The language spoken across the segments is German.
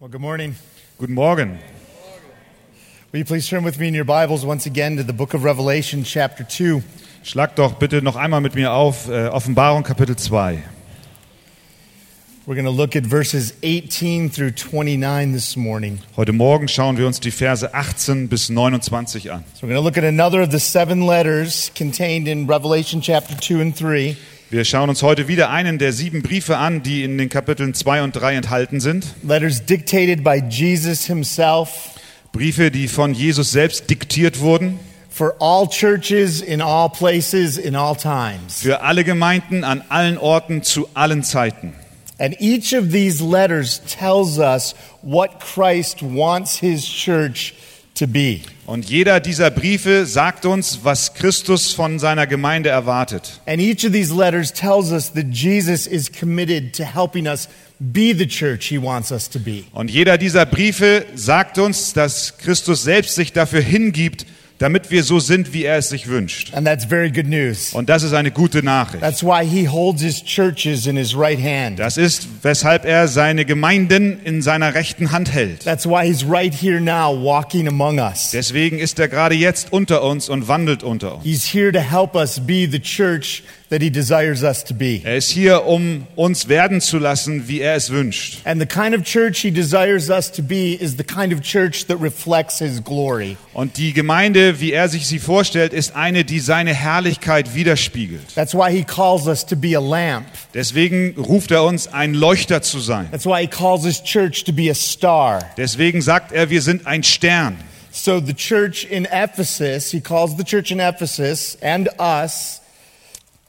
Well, good morning. Guten Morgen. Will you please turn with me in your Bibles once again to the book of Revelation, chapter 2. Schlag doch bitte noch einmal mit mir auf äh, Offenbarung Kapitel 2. We're going to look at verses 18 through 29 this morning. Heute Morgen schauen wir uns die Verse 18 bis 29 an. So we're going to look at another of the seven letters contained in Revelation, chapter 2 and 3. Wir schauen uns heute wieder einen der sieben Briefe an, die in den Kapiteln 2 und 3 enthalten sind. Letters dictated by Jesus himself Briefe, die von Jesus selbst diktiert wurden. for all churches in all places in all times. Für alle Gemeinden an allen Orten zu allen Zeiten. And each of these letters tells us what Christ wants his church to be. Und jeder dieser Briefe sagt uns, was Christus von seiner Gemeinde erwartet. And each of these letters tells us that Jesus is committed to helping us be the church he wants us to be. Und jeder dieser Briefe sagt uns, dass Christus selbst sich dafür hingibt, damit wir so sind, wie er es sich wünscht. And that's very good news. Und das ist eine gute Nachricht. That's why he holds his churches in his right hand. Das ist, weshalb er seine Gemeinden in seiner rechten Hand hält. That's why he's right here now walking among us. Deswegen ist er gerade jetzt unter uns und wandelt unter uns. He's here to help us be the church that he desires us to be. Er ist hier, um uns werden zu lassen, wie er es wünscht. And the kind of church he desires us to be is the kind of church that reflects his glory. Und die Gemeinde, wie er sich sie vorstellt, ist eine, die seine Herrlichkeit widerspiegelt. That's why he calls us to be a lamp. Deswegen ruft er uns, ein Leuchter zu sein. That's why he calls his church to be a star. Deswegen sagt er, wir sind ein Stern. So the church in Ephesus, he calls the church in Ephesus and us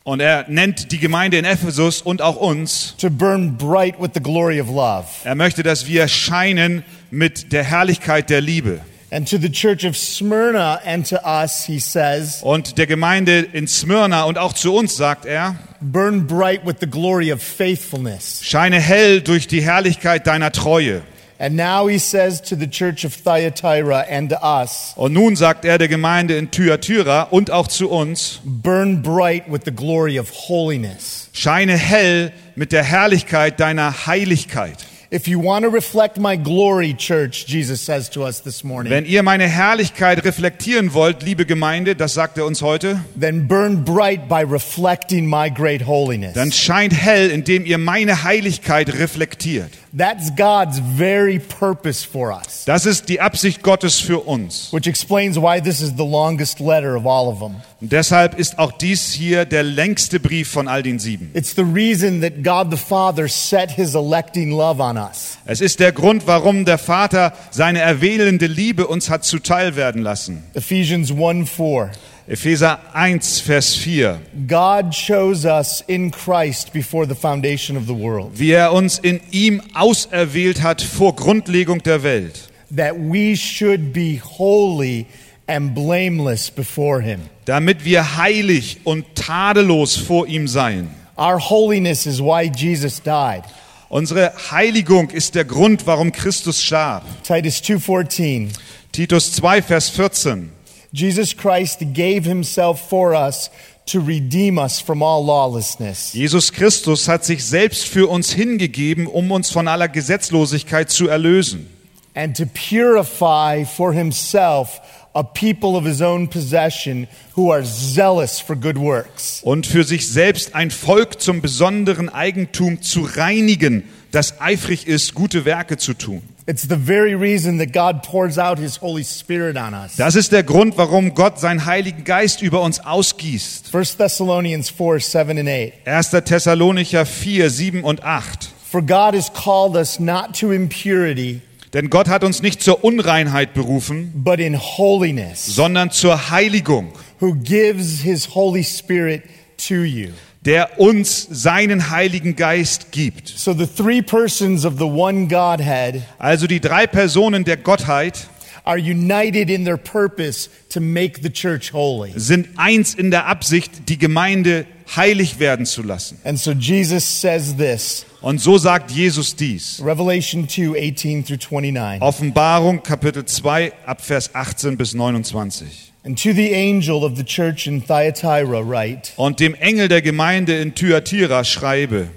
Und er nennt die Gemeinde in Ephesus und auch uns. to burn bright with the glory of love. Er möchte, dass wir scheinen mit der Herrlichkeit der Liebe. And to the church of Smyrna and to us, he says, Und der Gemeinde in Smyrna und auch zu uns sagt er, burn bright with the glory of faithfulness. scheine hell durch die Herrlichkeit deiner Treue. And now he says to the church of Thyatira and to us, Und nun sagt er der Gemeinde in Thyatira und auch zu uns, burn bright with the glory of holiness. scheine hell mit der Herrlichkeit deiner Heiligkeit. If you want to reflect my glory, church, Jesus says to us this morning, Wenn ihr meine Herrlichkeit reflektieren wollt, liebe Gemeinde, das sagt er uns heute, then burn bright by reflecting my great holiness. dann scheint hell, indem ihr meine Heiligkeit reflektiert. That's God's very purpose for us, Das ist die Absicht Gottes für uns. which explains why this is the longest letter of all of them. Und deshalb ist auch dies hier der längste Brief von all den sieben. It's the reason that God the Father set his electing love on us. Es ist der Grund, warum der Vater seine erwählende Liebe uns hat zuteil werden lassen. Ephesians 1 4. Epheser 1, Vers 4. God chose us in Christ before the foundation of the world, Wie er uns in ihm auserwählt hat vor Grundlegung der Welt, that we should be holy and blameless before him. damit wir heilig und tadellos vor ihm seien. Our holiness is why Jesus died. Unsere Heiligung ist der Grund, warum Christus starb. Titus 2:14. Titus 2, Vers 14. Jesus Christ gave himself for us to redeem us from all lawlessness. Jesus Christus hat sich selbst für uns hingegeben, um uns von aller Gesetzlosigkeit zu erlösen. and to purify for himself a people of his own possession who are zealous for good works. und für sich selbst ein Volk zum besonderen Eigentum zu reinigen, das eifrig ist, gute Werke zu tun. It's the very reason that God pours out his Holy Spirit on us. Das ist der Grund, warum Gott seinen Heiligen Geist über uns ausgießt. 1 Thessalonians 4 7 and 8. 1. Thessalonicher 4, 7 und 8. For God has called us not to impurity, Denn Gott hat uns nicht zur Unreinheit berufen, but in holiness, sondern zur Heiligung, who gives his Holy Spirit to you. der uns seinen Heiligen Geist gibt. So the three persons of the one Godhead Also die drei Personen der Gottheit are united in their purpose to make the church holy. sind eins in der Absicht, die Gemeinde heilig werden zu lassen. And so Jesus says this Und so sagt Jesus dies. Revelation 2 18 through 29. Offenbarung Kapitel 2 ab Vers 18 bis 29. And to the angel of the church in Thyatira, write Und dem Engel der Gemeinde in Thyatira schreibe,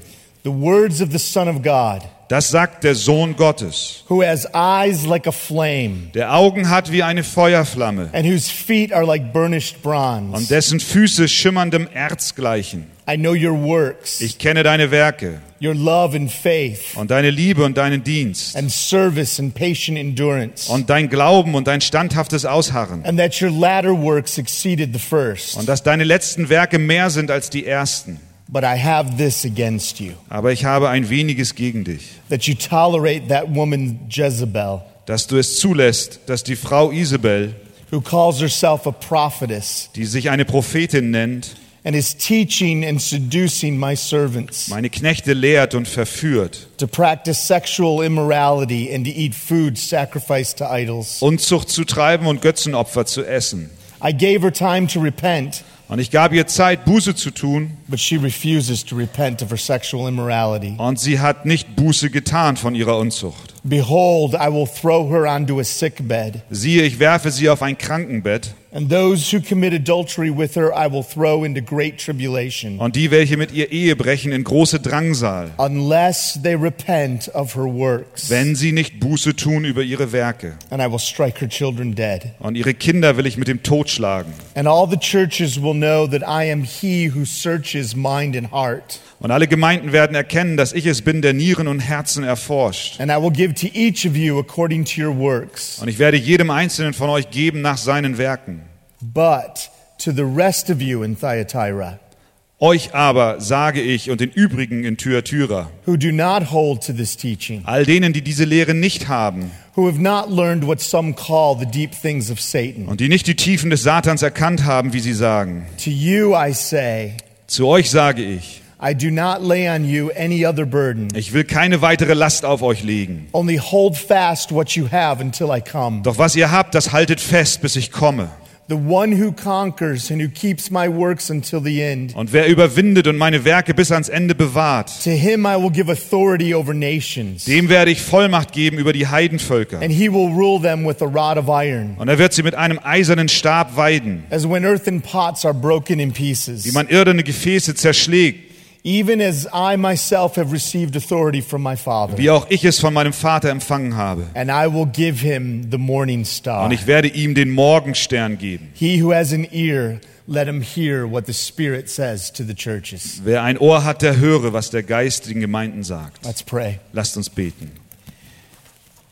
the words of the Son of God, Das sagt der Sohn Gottes, who has eyes like a flame, der Augen hat wie eine Feuerflamme and whose feet are like burnished bronze. und dessen Füße schimmerndem Erz gleichen. I know your works, Ich kenne deine Werke your love and faith, und deine Liebe und deinen Dienst and service and patient endurance, und dein Glauben und dein standhaftes Ausharren and that your latter works exceeded the first. und dass deine letzten Werke mehr sind als die ersten. But I have this against you, Aber ich habe ein weniges gegen dich, that you tolerate that woman Jezebel, dass du es zulässt, dass die Frau Isabel, who calls herself a prophetess, die sich eine Prophetin nennt, and is teaching and seducing my servants meine Knechte lehrt und verführt, to practice sexual immorality and to eat food sacrificed to idols. Unzucht zu treiben und Götzenopfer zu essen. I gave her time to repent, Und ich gab ihr Zeit, Buße zu tun, but she refuses to repent of her sexual immorality. und sie hat nicht Buße getan von ihrer Unzucht. Behold, I will throw her onto a sick bed, Siehe, ich werfe sie auf ein Krankenbett, and those who commit adultery with her I will throw into great tribulation, und die, welche mit ihr Ehe brechen, in große Drangsal, unless they repent of her works. wenn sie nicht Buße tun über ihre Werke. And I will strike her children dead. Und ihre Kinder will ich mit dem Tod schlagen. And all the churches will know that I am he who searches mind and heart. Und alle Gemeinden werden erkennen, dass ich es bin, der Nieren und Herzen erforscht. And I will give to each of you according to your works. Und ich werde jedem Einzelnen von euch geben nach seinen Werken. But to the rest of you in Thyatira, Euch aber sage ich und den übrigen in Thyatira, who do not hold to this teaching, all denen, die diese Lehre nicht haben who have not learned what some call the deep things of Satan, und die nicht die Tiefen des Satans erkannt haben, wie sie sagen, to you I say, zu euch sage ich, I do not lay on you any other burden. ich will keine weitere Last auf euch legen. Only hold fast what you have until I come. Doch was ihr habt, das haltet fest, bis ich komme. The one who conquers and who keeps my works until the end. Und wer überwindet und meine Werke bis ans Ende bewahrt, To him I will give authority over nations, dem werde ich Vollmacht geben über die Heidenvölker. and he will rule them with a rod of iron. Und er wird sie mit einem eisernen Stab weiden, As when earthen pots are broken in pieces, wie man irdene Gefäße zerschlägt, even as I myself have received authority from my Father. wie auch ich es von meinem Vater empfangen habe. And I will give him the morning star. Und ich werde ihm den Morgenstern geben. He who has an ear, let him hear what the Spirit says to the churches. Wer ein Ohr hat, der höre, was der Geist den Gemeinden sagt. Let's pray. Lasst uns beten.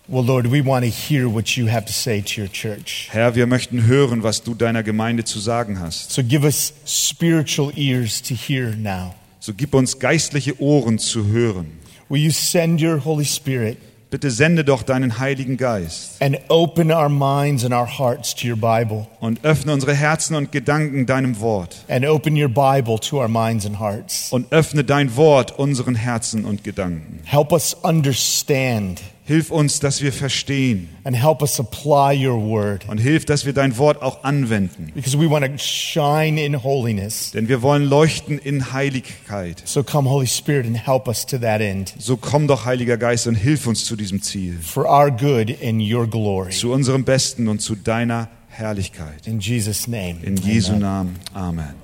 Well, Lord, we want to hear what you have to say to your church. Herr, wir möchten hören, was du deiner Gemeinde zu sagen hast. So give us spiritual ears to hear now. So gib uns geistliche Ohren zu hören. Will you send your Holy Spirit Bitte sende doch deinen Heiligen Geist and open our minds and our hearts to your Bible? und öffne unsere Herzen und Gedanken deinem Wort. And open your Bible to our minds and hearts. Und öffne dein Wort unseren Herzen und Gedanken. Help us understand Hilf uns, dass wir verstehen and help us apply your word und hilf, dass wir dein Wort auch anwenden. because we want to shine in holiness. Denn wir wollen leuchten in Heiligkeit. So come, Holy Spirit, and help us to that end So komm doch, Heiliger Geist, und hilf uns zu diesem Ziel. for our good and your glory. Zu unserem Besten und zu deiner Herrlichkeit. In Jesus' name. In Jesu Amen. Namen. Amen.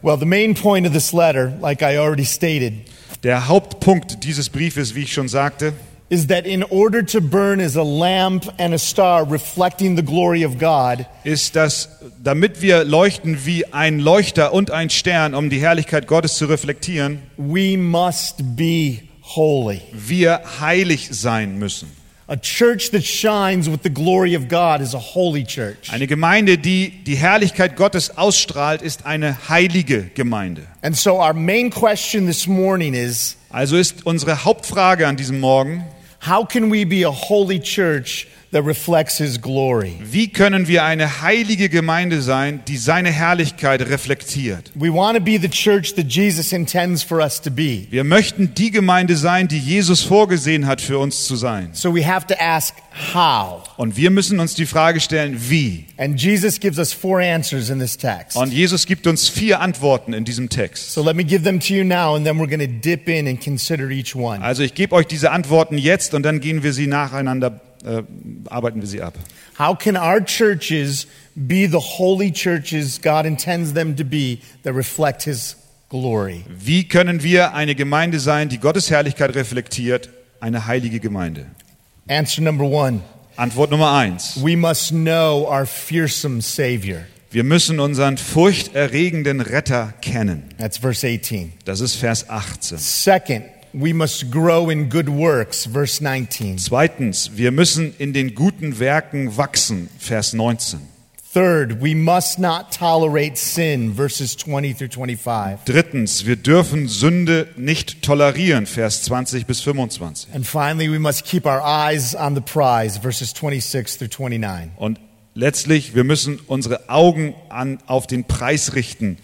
Well, the main point of this letter, like I already stated, Der Hauptpunkt dieses Briefes, wie ich schon sagte, is that in order to burn as a lamp and a star reflecting the glory of God, ist, dass damit wir leuchten wie ein Leuchter und ein Stern, um die Herrlichkeit Gottes zu reflektieren, we must be holy. wir heilig sein müssen. A church that shines with the glory of God is a holy church. Eine Gemeinde, die die Herrlichkeit Gottes ausstrahlt, ist eine heilige Gemeinde. And so our main question this morning is Also ist unsere Hauptfrage an diesem Morgen, how can we be a holy church that reflects his glory? wie können wir eine heilige Gemeinde sein, die seine Herrlichkeit reflektiert? We want to be the church that Jesus intends for us to be. Wir möchten die Gemeinde sein, die Jesus vorgesehen hat für uns zu sein. So we have to ask how. Und wir müssen uns die Frage stellen, wie? And Jesus gives us four answers in this text. Und Jesus gibt uns vier Antworten in diesem Text. So let me give them to you now, and then we're going to dip in and consider each one. Also ich gebe euch diese Antworten jetzt und dann gehen wir sie nacheinander, äh, arbeiten wir sie ab. How can our churches be the holy churches God intends them to be that reflect His glory. Wie können wir eine Gemeinde sein, die Gottes Herrlichkeit reflektiert, eine heilige Gemeinde? Answer number one Antwort Nummer eins. we must know our fearsome Savior. Wir müssen unseren furchterregenden Retter kennen. That's verse 18. Das ist Vers 18. Second, we must grow in good works, verse 19. Zweitens, wir müssen in den guten Werken wachsen. Vers 19. Third, we must not tolerate sin, verses 20 through 25. Drittens, wir dürfen Sünde nicht tolerieren. Vers 20 bis 25. And finally, we must keep our eyes on the prize, verses 26 through 29. Und letztlich, wir müssen unsere Augen an, auf den Preis richten.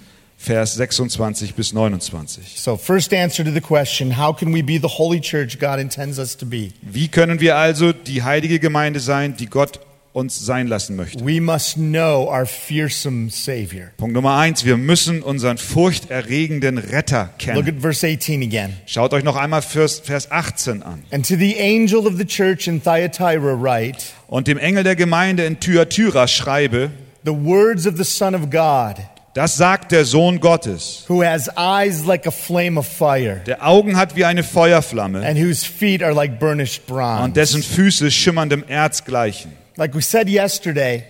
Vers 26 bis 29. So, first answer to the question how can we be the holy church God intends us to be? Wie können wir also die heilige Gemeinde sein, die Gott uns sein lassen möchte? We must know our fearsome Savior. Punkt Nummer eins, wir müssen unseren furchterregenden Retter Look kennen. at verse 18 again. Schaut euch noch einmal Vers, Vers 18 an. And to the angel of the church in Thyatira write, Und dem Engel der Gemeinde in Thyatira schreibe, the words of the Son of God, das sagt der Sohn Gottes, who has eyes like a flame of fire, der Augen hat wie eine Feuerflamme and whose feet are like burnished und bronze. dessen Füße schimmerndem Erz gleichen. Like we said yesterday,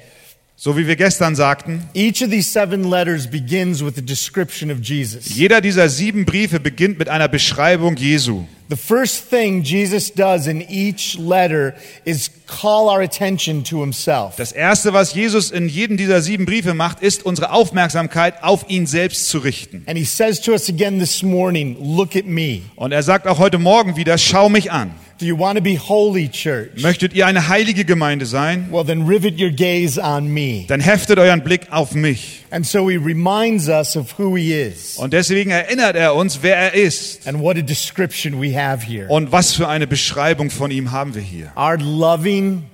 So wie wir gestern sagten, each of these seven letters begins with a description of Jesus. jeder dieser sieben Briefe beginnt mit einer Beschreibung Jesu. The first thing Jesus does in each letter is call our attention to himself. Das erste, was Jesus in jedem dieser sieben Briefe macht, ist unsere Aufmerksamkeit auf ihn selbst zu richten. And he says to us again this morning, Look at me. Und er sagt auch heute Morgen wieder, schau mich an. Do you want to be holy, church? Möchtet ihr eine heilige Gemeinde sein? Well, then rivet your gaze on me. Dann heftet euren Blick auf mich. And so he reminds us of who he is Und deswegen erinnert er uns, wer er ist. and what a description we have here. Und was für eine Beschreibung von ihm haben wir hier. Our loving,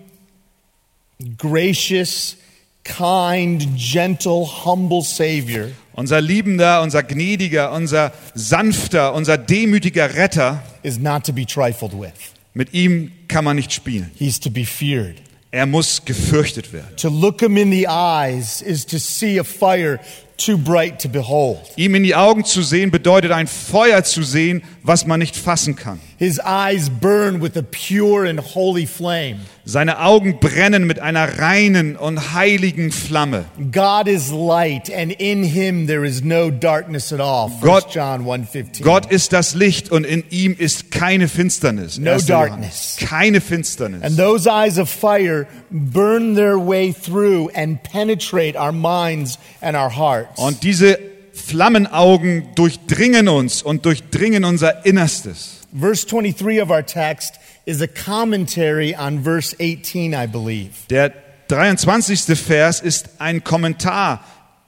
gracious, kind, gentle, humble Savior Unser liebender, unser gnädiger, unser sanfter, unser demütiger Retter, is not to be trifled with. Mit ihm kann man nicht spielen. He's to be feared. Er muss gefürchtet werden. To look him in the eyes is to see a fire too bright to behold. Ihm in die Augen zu sehen bedeutet ein Feuer zu sehen, was man nicht fassen kann. His eyes burn with a pure and holy flame. Seine Augen brennen mit einer reinen und heiligen Flamme. God is light, and in him there is no darkness at all. 1 Gott- John 1.15. Gott ist das Licht und in ihm ist keine Finsternis. No 1. darkness. Keine Finsternis. And those eyes of fire burn their way through and penetrate our minds and our hearts. Und diese Flammenaugen durchdringen uns und durchdringen unser Innerstes. Verse 23 of our text is a commentary on verse 18, I believe. Der 23. Vers ist ein Kommentar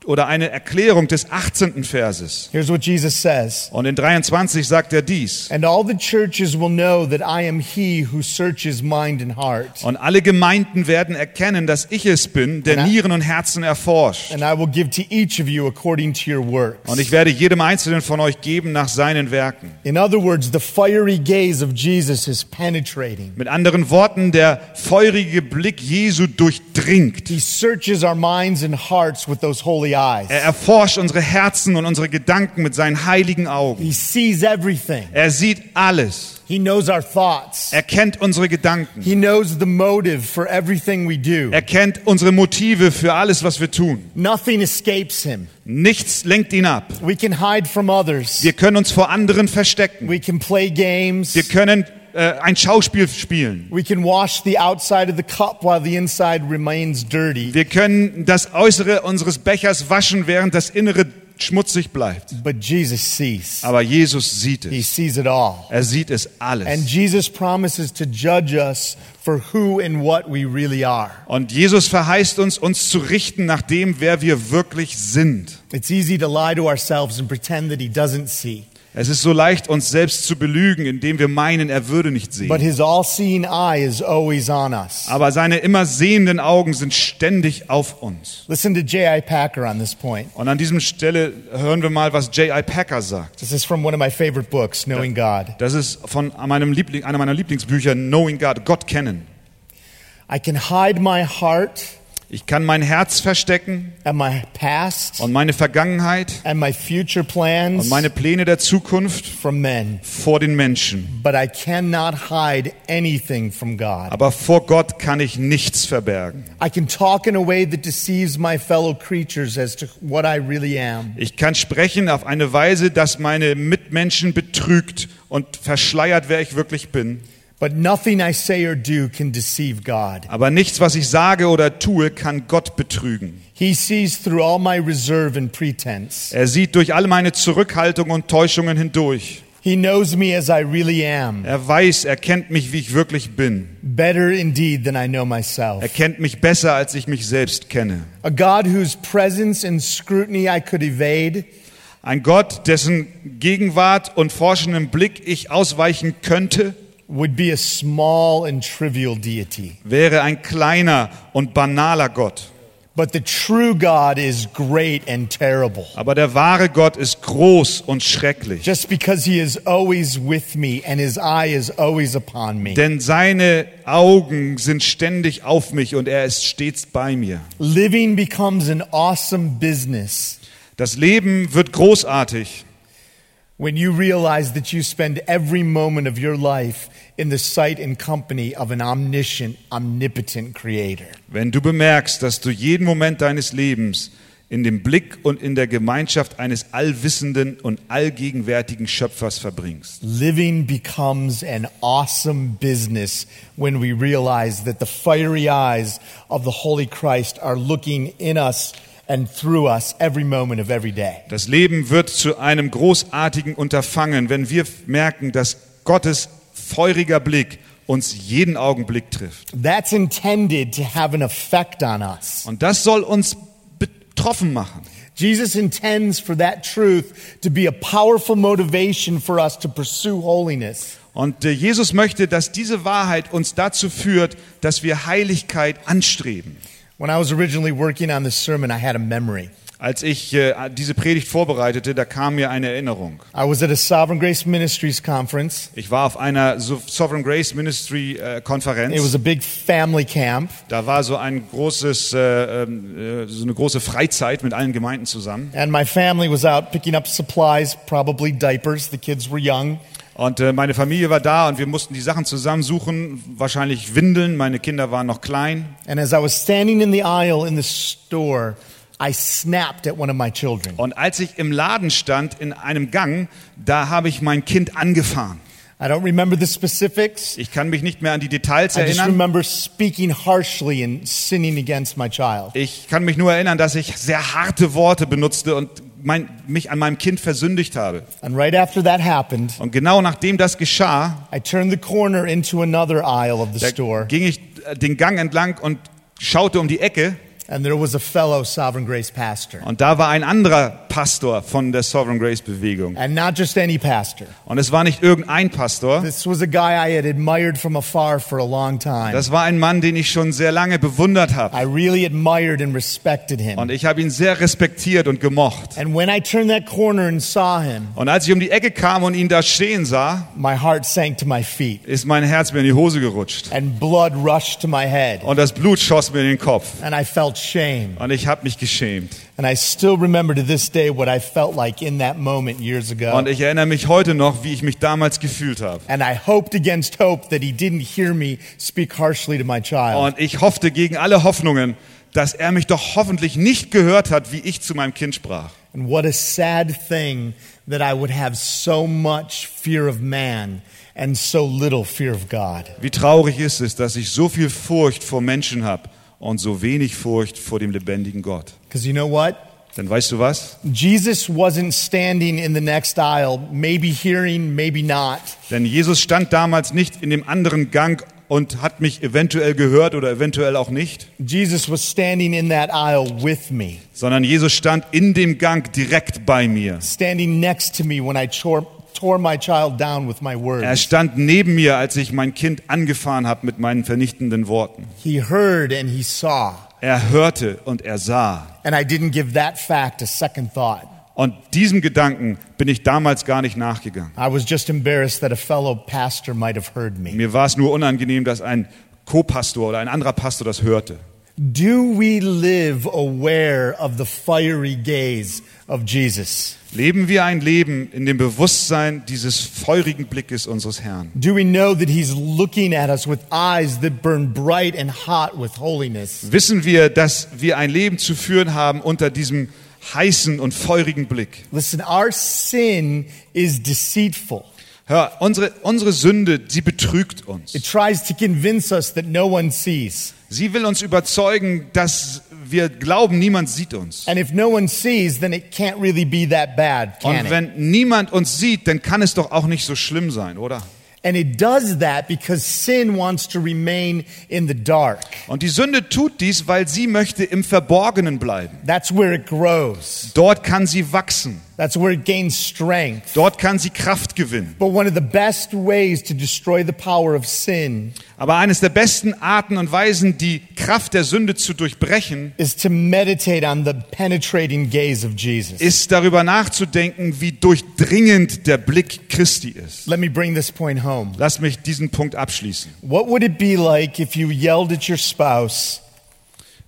oder eine Erklärung des 18. Verses. Here's what Jesus says. Und in 23 sagt er dies. And all the churches will know that I am he who searches mind and heart. Und alle Gemeinden werden erkennen, dass ich es bin, der er- Nieren und Herzen erforscht. And I will give to each of you according to your works. Und ich werde jedem Einzelnen von euch geben nach seinen Werken. In other words, the fiery gaze of Jesus is penetrating. Mit anderen Worten, der feurige Blick Jesu durchdringt. He searches our minds and hearts with those holy eyes. Er erforscht unsere Herzen und unsere Gedanken mit seinen heiligen Augen. He sees everything. Er sieht alles. He knows our thoughts. Er kennt unsere Gedanken. He knows the motive for everything we do. Er kennt unsere Motive für alles, was wir tun. Nothing escapes him. Nichts lenkt ihn ab. We can hide from others. Wir können uns vor anderen verstecken. We can play games. Wir können äh, ein Schauspiel spielen. We can wash the outside of the cup while the inside remains dirty. Wir können das Äußere unseres Bechers waschen, während das Innere schmutzig bleibt. But Jesus sees. Aber Jesus sieht He es. sees it all. Er sieht es And alles. Jesus promises to judge us for who and what we really are. Und Jesus verheißt uns, uns zu richten nach dem, wer wir wirklich sind. It's easy to lie to ourselves and pretend that He doesn't see. Es ist so leicht, uns selbst zu belügen, indem wir meinen, er würde nicht But sehen. His all seeing eye is always on us. Aber seine immer sehenden Augen sind ständig auf uns. Listen to J.I. Packer on this point. Und an diesem Stelle hören wir mal, was J.I. Packer sagt. This is from one of my favorite books, Knowing God. Das ist von meinem Liebling, einer meiner Lieblingsbücher, Knowing God, Gott kennen. I can hide my heart Ich kann mein Herz verstecken and my past und meine Vergangenheit and my future plans und meine Pläne der Zukunft from men. vor den Menschen. But I cannot hide anything from God. Aber vor Gott kann ich nichts verbergen. I can talk in a way that deceives my fellow creatures as to what I really am. Ich kann sprechen auf eine Weise, dass meine Mitmenschen betrügt und verschleiert, wer ich wirklich bin. But nothing I say or do can deceive God. Aber nichts, was ich sage oder tue, kann Gott betrügen. He sees through all my reserve and pretense. Er sieht durch all meine Zurückhaltung und Täuschungen hindurch. He knows me as I really am, Er weiß, er kennt mich, wie ich wirklich bin. better indeed than I know myself. Er kennt mich besser, als ich mich selbst kenne. A God whose presence and scrutiny I could evade, Ein Gott, dessen Gegenwart und forschenden Blick ich ausweichen könnte, would be a small and trivial deity. wäre ein kleiner und banaler Gott. But the true God is great and terrible. Aber der wahre Gott ist groß und schrecklich. Just because he is always with me and his eye is always upon me. Denn seine Augen sind ständig auf mich und er ist stets bei mir. Living becomes an awesome business Das Leben wird großartig, when you realize that you spend every moment of your life in the sight and company of an omniscient, omnipotent creator. wenn du bemerkst, dass du jeden Moment deines Lebens in dem Blick und in der Gemeinschaft eines allwissenden und allgegenwärtigen Schöpfers verbringst. Living becomes an awesome business when we realize that the fiery eyes of the Holy Christ are looking in us and through us every moment of every day. Das Leben wird zu einem großartigen Unterfangen, wenn wir merken, dass Gottes feuriger Blick uns jeden Augenblick trifft. That's intended to have an effect on us. Und das soll uns betroffen machen. Jesus intends for that truth to be a powerful motivation for us to pursue holiness. Und äh, Jesus möchte, dass diese Wahrheit uns dazu führt, dass wir Heiligkeit anstreben. When I was originally working on this sermon, I had a memory. Als ich äh, diese Predigt vorbereitete, da kam mir eine Erinnerung. I was at a Sovereign Grace Ministries conference. Ich war auf einer So- Sovereign Grace Ministry äh, It was Konferenz. a big family camp, Da war so ein großes, äh, ähm, äh, so eine große Freizeit mit allen Gemeinden zusammen. and my family was out picking up supplies, probably diapers. The kids were young. Und äh, meine Familie war da und wir mussten die Sachen zusammensuchen, wahrscheinlich Windeln. Meine Kinder waren noch klein. And as I was standing in the aisle in the store, I snapped at one of my children. Und als ich im Laden stand, in einem Gang, da habe ich mein Kind angefahren. I don't remember the specifics. Ich kann mich nicht mehr an die Details I just erinnern. remember speaking harshly and sinning against my child. Ich kann mich nur erinnern, dass ich sehr harte Worte benutzte und mein, mich an meinem Kind versündigt habe. And right after that happened, Und genau nachdem das geschah, I turned the corner into another aisle of the store, ging ich äh, den Gang entlang und schaute um die Ecke and there was a fellow Sovereign Grace pastor. und da war ein anderer Pastor von der Sovereign Grace Bewegung. And not just any pastor. Und es war nicht irgendein Pastor, This was a guy I had admired from afar for a long time. das war ein Mann, den ich schon sehr lange bewundert habe. I really admired and respected him. Und ich habe ihn sehr respektiert und gemocht. And when I turned that corner and saw him, Und als ich um die Ecke kam und ihn da stehen sah, my heart sank to my feet ist mein Herz mir in die Hose gerutscht. and blood rushed to my head. Und das Blut schoss mir in den Kopf. And I felt shame. Und ich habe mich geschämt. And I still remember to this day what I felt like in that moment years ago. Und ich erinnere mich heute noch, wie ich mich damals gefühlt habe. And I hoped against hope that he didn't hear me speak harshly to my child. Und ich hoffte gegen alle Hoffnungen, dass er mich doch hoffentlich nicht gehört hat, wie ich zu meinem Kind sprach. And what a sad thing that I would have so much fear of man and so little fear of God. Wie traurig ist es, dass ich so viel Furcht vor Menschen habe und so wenig Furcht vor dem lebendigen Gott. Because you know what? Denn weißt du was? Jesus wasn't standing in the next aisle, maybe hearing, maybe not. Denn Jesus stand damals nicht in dem anderen Gang und hat mich eventuell gehört oder eventuell auch nicht, Jesus was standing in that aisle with me, sondern Jesus stand in dem Gang direkt bei mir. standing next to me when I tore, my child down with my Er words. stand neben mir, als ich mein Kind angefahren habe mit meinen vernichtenden Worten. He heard and he saw. Er hörte und er sah. And I didn't give that fact a second thought. Und diesem Gedanken bin ich damals gar nicht nachgegangen. Mir war es nur unangenehm, dass ein Co-Pastor oder ein anderer Pastor das hörte. Do we live aware of the fiery gaze of Jesus? Leben wir ein Leben in dem Bewusstsein dieses feurigen Blickes unseres Herrn? Do we know that He's looking at us with eyes that burn bright and hot with holiness? Wissen wir, dass wir ein Leben zu führen haben unter diesem heißen und feurigen Blick? Listen, our sin is deceitful. Hör, unsere, unsere Sünde, sie betrügt uns. It tries to convince us that no one sees. Sie will uns überzeugen, dass wir glauben, niemand sieht uns. And if no one sees, then it can't really be that bad, can Und it? wenn niemand uns sieht, dann kann es doch auch nicht so schlimm sein, oder? And it does that because sin wants to remain in the dark. Und die Sünde tut dies, weil sie möchte im Verborgenen bleiben. That's where it grows. Dort kann sie wachsen. That's where it gains strength. Dort kann sie Kraft gewinnen. But one of the best ways to destroy the power of sin Aber eines der besten Arten und Weisen, die Kraft der Sünde zu durchbrechen, is to meditate on the penetrating gaze of Jesus. ist darüber nachzudenken, wie durchdringend der Blick Christi ist. Let me bring this point home. Lass mich diesen Punkt abschließen. What would it be like if you yelled at your spouse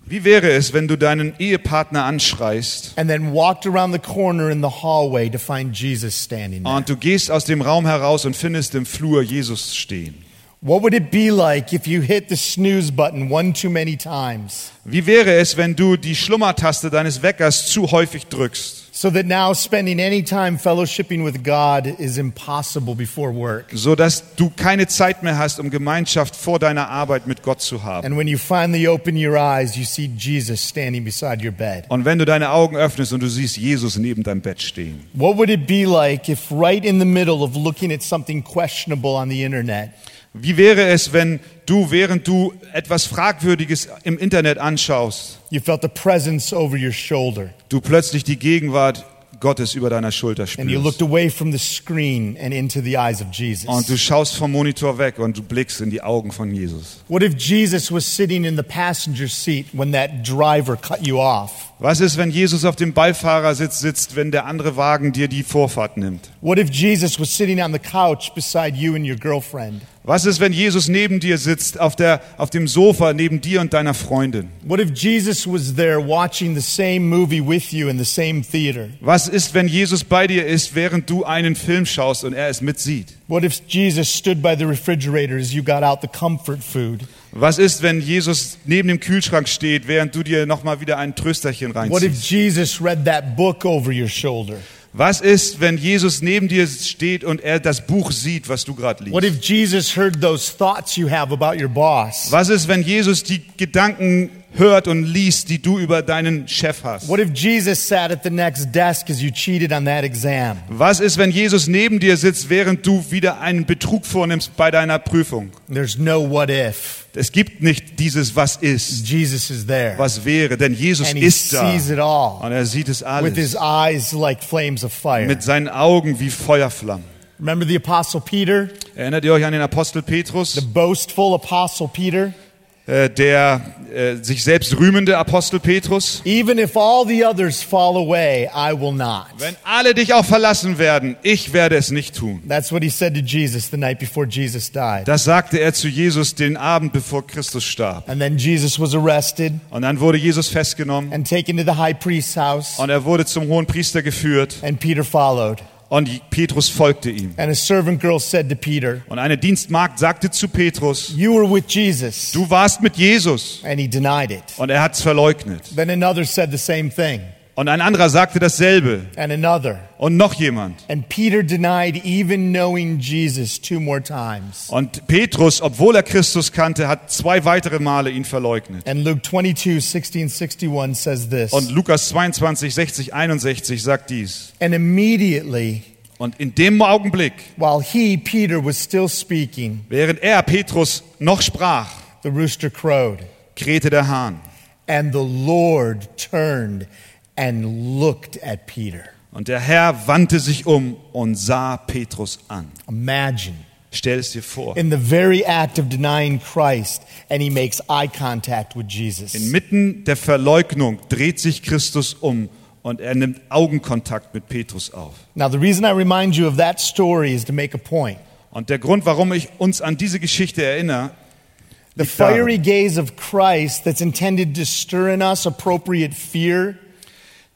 Wie wäre es, wenn du deinen Ehepartner anschreist and then walked around the corner in the hallway to find Jesus standing there? und du gehst aus dem Raum heraus und findest im Flur Jesus stehen? What would it be like if you hit the snooze button one too many times Wie wäre es, wenn du die Schlummertaste deines Weckers zu häufig drückst, so that now spending any time fellowshipping with God is impossible before work? so dass du keine Zeit mehr hast, um Gemeinschaft vor deiner Arbeit mit Gott zu haben? And when you finally open your eyes, you see Jesus standing beside your bed. Und wenn du deine Augen öffnest und du siehst Jesus neben deinem Bett stehen? What would it be like if, right in the middle of looking at something questionable on the internet, Wie wäre es, wenn du, während du etwas Fragwürdiges im Internet anschaust, you felt a presence over your shoulder du plötzlich die Gegenwart Gottes über deiner Schulter spürst? Und du schaust vom Monitor weg und du blickst in die Augen von Jesus. What if Jesus was sitting in the passenger seat when that driver cut you off? Was ist, wenn Jesus auf dem Beifahrersitz sitzt, wenn der andere Wagen dir die Vorfahrt nimmt? What if Jesus was sitting on the couch beside you and your girlfriend? Was ist, wenn Jesus neben dir sitzt, auf, der, auf dem Sofa neben dir und deiner Freundin? What if Jesus was there watching the same movie with you in the same theater? Was ist, wenn Jesus bei dir ist, während du einen Film schaust und er es mitsieht? What if Jesus stood by the refrigerator as you got out the comfort food? Was ist, wenn Jesus neben dem Kühlschrank steht, während du dir nochmal wieder ein Trösterchen What if reinziehst? Jesus read that book over your shoulder? Was ist, wenn Jesus neben dir steht und er das Buch sieht, was du gerade What liest? if Jesus heard those thoughts you have about your boss? Was ist, wenn Jesus die Gedanken hört und liest, die du über deinen Chef hast? What if Jesus sat at the next desk as you cheated on that exam? Was ist, wenn Jesus neben dir sitzt, während du wieder einen Betrug vornimmst bei deiner Prüfung? There's no what if. Es gibt nicht dieses Was ist, Jesus is there. was wäre, denn Jesus And he ist da. sees it all Und er sieht es with his alles eyes like flames of fire. mit seinen Augen wie Feuerflammen. Remember the Apostle Peter, Erinnert ihr euch an den Apostel the Petrus, boastful Apostle Peter? Äh, der äh, sich selbst rühmende Apostel Petrus? Even if all the others fall away, I will not. Wenn alle dich auch verlassen werden, ich werde es nicht tun. That's what he said to Jesus the night before Jesus died. Das sagte er zu Jesus den Abend, bevor Christus starb. And then Jesus was arrested Und dann wurde Jesus festgenommen and taken to the high priest's house, und er wurde zum hohen Priester geführt and Peter followed. Und Petrus folgte ihm. And a servant girl said to Peter, Und eine Dienstmagd sagte zu Petrus, You were with Jesus. du warst mit Jesus. And he denied it. Und er hat es verleugnet. Then another said the same thing, Und ein anderer sagte dasselbe. and another. Und noch jemand. And Peter denied even knowing Jesus two more times. Und Petrus, obwohl er Christus kannte, hat zwei weitere Male ihn verleugnet. And Luke 22, 16, 61 says this. Und Lukas 22, 60, 61 sagt dies. And immediately, Und in dem Augenblick, while he, Peter, was still speaking, während er, Petrus, noch sprach, the rooster crowed. krähte der Hahn. And the Lord turned and looked at Peter. Und der Herr wandte sich um und sah Petrus an. Imagine. Stell es dir vor. In the very act of denying Christ, and he makes eye contact with Jesus. Inmitten der Verleugnung dreht sich Christus um und er nimmt Augenkontakt mit Petrus auf. Now, the reason I remind you of that story is to make a point. Und der Grund, warum ich uns an diese Geschichte erinnere, The fiery gaze of Christ that's intended to stir in us appropriate fear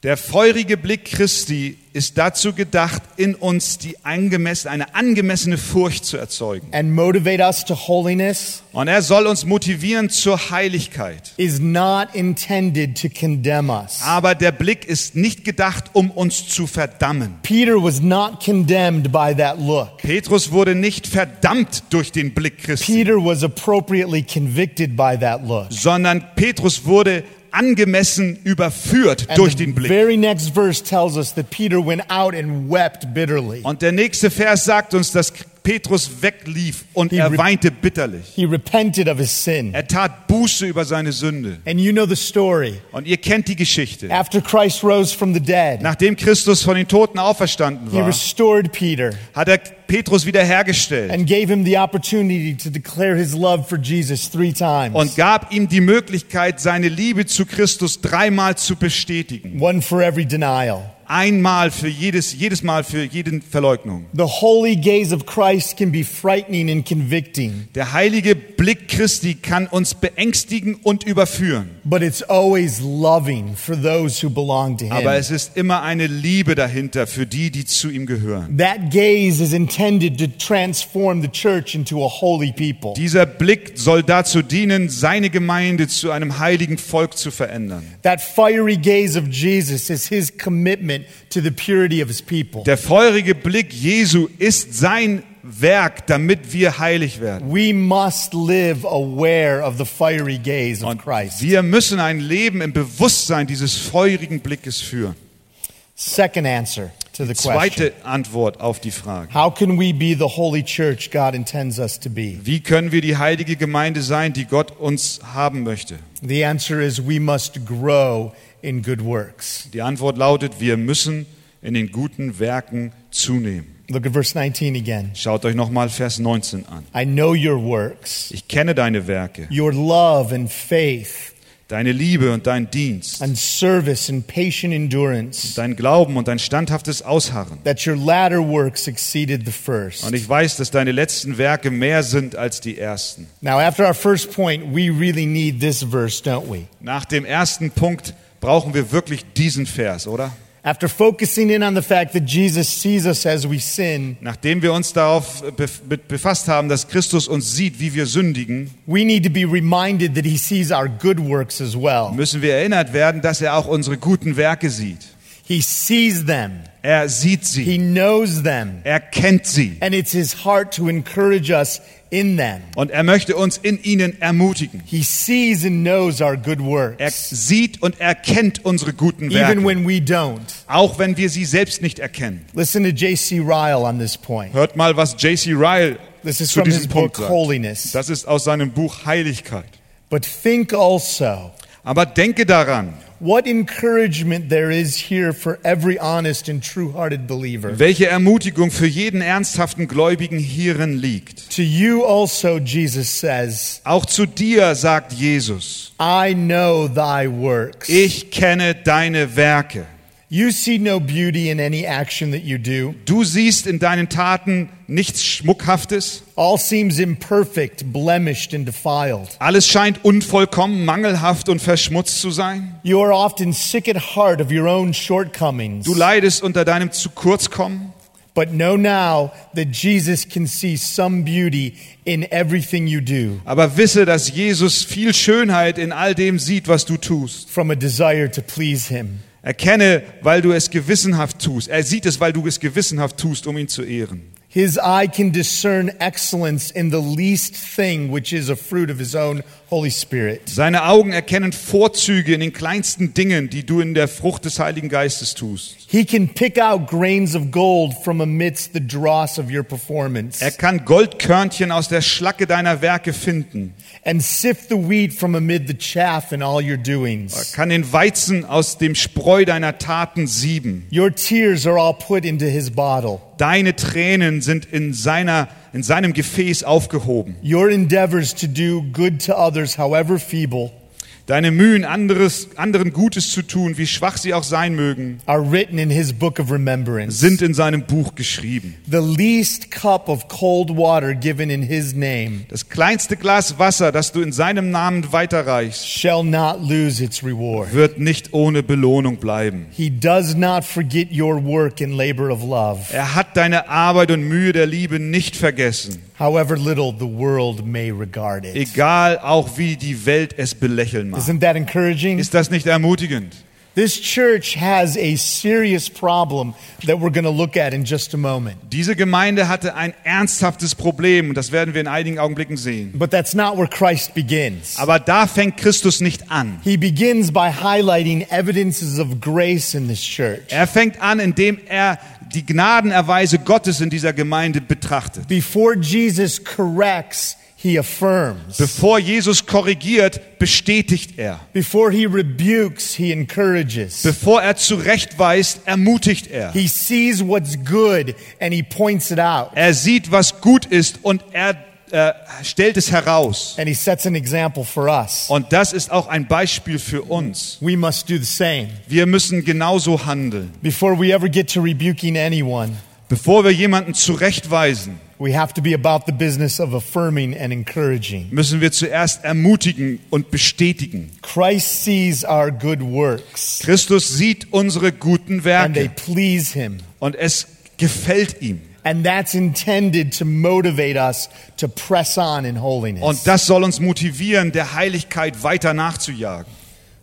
Der feurige Blick Christi ist dazu gedacht, in uns die angemessene, eine angemessene Furcht zu erzeugen. and motivate us to holiness Und er soll uns motivieren zur Heiligkeit. is not intended to condemn us. Aber der Blick ist nicht gedacht, um uns zu verdammen. Peter was not condemned by that look. Petrus wurde nicht verdammt durch den Blick Christi, Peter was appropriately convicted by that look. sondern Petrus wurde angemessen überführt And durch den Blick. very next verse tells us that Peter went out and wept bitterly. Und der nächste Vers sagt uns, dass Petrus weglief und He er weinte bitterlich. He repented of his sin. Er tat Buße über seine Sünde. And you know the story. Und ihr kennt die Geschichte. After Christ rose from the dead, Nachdem Christus von den Toten auferstanden he war, restored Peter hat er Petrus wiederhergestellt and gave him the opportunity to declare his love for Jesus three times. und gab ihm die Möglichkeit, seine Liebe zu Christus dreimal zu bestätigen. One for every denial. Einmal für jedes, jedes Mal für jede Verleugnung. The holy gaze of Christ can be frightening and convicting, Der heilige Blick Christi kann uns beängstigen und überführen. But it's always loving for those who belong to Aber him. es ist immer eine Liebe dahinter für die, die zu ihm gehören. That gaze is intended to transform the church into a holy people. Dieser Blick soll dazu dienen, seine Gemeinde zu einem heiligen Volk zu verändern. That fiery gaze of Jesus is his commitment to the purity of his people. Der feurige Blick Jesu ist sein Werk, damit wir heilig werden. We must live aware of the fiery gaze of Christ. wir müssen ein Leben im Bewusstsein dieses feurigen Blickes führen. Second answer to the question Zweite Antwort auf die Frage. How can we be the holy church God intends us to be? Wie können wir die heilige Gemeinde sein, die Gott uns haben möchte? The answer is we must grow in good works. Die Antwort lautet, wir müssen in den guten Werken zunehmen. Look at verse 19 again. Schaut euch nochmal Vers 19 an. I know your works, Ich kenne deine Werke, your love and faith, deine Liebe und dein Dienst, and service and patient endurance, dein Glauben und dein standhaftes Ausharren. that your latter works exceeded the first. Und ich weiß, dass deine letzten Werke mehr sind als die ersten. Now, after our first point, we really need this verse, don't we? Nach dem ersten Punkt brauchen wir wirklich diesen Vers, oder? After focusing in on the fact that Jesus sees us as we sin, Nachdem wir uns darauf befasst haben, dass Christus uns sieht, wie wir sündigen, we need to be reminded that he sees our good works as well. müssen wir erinnert werden, dass er auch unsere guten Werke sieht. He sees them, Er sieht sie. he knows them, er kennt sie and it's his heart to encourage us. Und er möchte uns in ihnen ermutigen. He sees and knows our good Er sieht und erkennt unsere guten Werke, auch wenn wir sie selbst nicht erkennen. Hört mal, was J.C. Ryle zu diesem Punkt sagt. Das ist aus seinem Buch Heiligkeit. Also Aber denke daran, what encouragement there is here for every honest and true hearted believer. welche Ermutigung für jeden ernsthaften Gläubigen hierin liegt. To you also, Jesus says, Auch zu dir sagt Jesus, I know thy works. ich kenne deine Werke. You see no beauty in any action that you do. Du siehst in deinen Taten nichts Schmuckhaftes. All seems imperfect, blemished, and defiled. Alles scheint unvollkommen, mangelhaft und verschmutzt zu sein. You are often sick at heart of your own shortcomings. Du leidest unter deinem zu kurz kommen. But know now that Jesus can see some beauty in everything you do Aber wisse, dass Jesus viel Schönheit in all dem sieht, was du tust. from a desire to please him. Erkenne, weil du es gewissenhaft tust. Er sieht es, weil du es gewissenhaft tust, um ihn zu ehren. His eye can discern excellence in the least thing, which is a fruit of his own Holy Spirit. Seine Augen erkennen Vorzüge in den kleinsten Dingen, die du in der Frucht des Heiligen Geistes tust. He can pick out grains of gold from amidst the dross of your performance Er kann Goldkörnchen aus der Schlacke deiner Werke finden. and sift the wheat from amid the chaff in all your Er doings. kann den Weizen aus dem Spreu deiner Taten sieben. Your tears are all put into his bottle. Deine Tränen sind in, seiner, in seinem Gefäß aufgehoben. Your endeavors to do good to others, however feeble, Deine Mühen, anderes, anderen Gutes zu tun, wie schwach sie auch sein mögen, are written in his book of remembrance. sind in seinem Buch geschrieben. The least cup of cold water given in his name Das kleinste Glas Wasser, das du in seinem Namen weiterreichst, shall not lose its reward. wird nicht ohne Belohnung bleiben. He does not forget your work and labor of love, Er hat deine Arbeit und Mühe der Liebe nicht vergessen, however little the world may regard it. egal auch wie die Welt es belächeln mag. Isn't that encouraging? Ist das nicht ermutigend? This church has a serious problem that we're going to look at in just a moment. Diese Gemeinde hatte ein ernsthaftes Problem und das werden wir in einigen Augenblicken sehen. But that's not where Christ begins. Aber da fängt Christus nicht an. He begins by highlighting evidences of grace in this church. Er fängt an, indem er die Gnadenerweise Gottes in dieser Gemeinde betrachtet. Before Jesus corrects, he affirms. Bevor Jesus korrigiert, bestätigt er. Before he rebukes, he encourages. Bevor er zurechtweist, ermutigt er. He sees what's good and he points it out. Er sieht, was gut ist und er äh, stellt es heraus. And he sets an example for us. Und das ist auch ein Beispiel für uns. We must do the same. Wir müssen genauso handeln. Before we ever get to rebuking anyone, Bevor wir jemanden zurechtweisen, we have to be about the business of affirming and encouraging. müssen wir zuerst ermutigen und bestätigen. Christ sees our good works Christus sieht unsere guten and they Werke please him. und es gefällt ihm. And that's intended to motivate us to press on in holiness. Und das soll uns motivieren, der Heiligkeit weiter nachzujagen.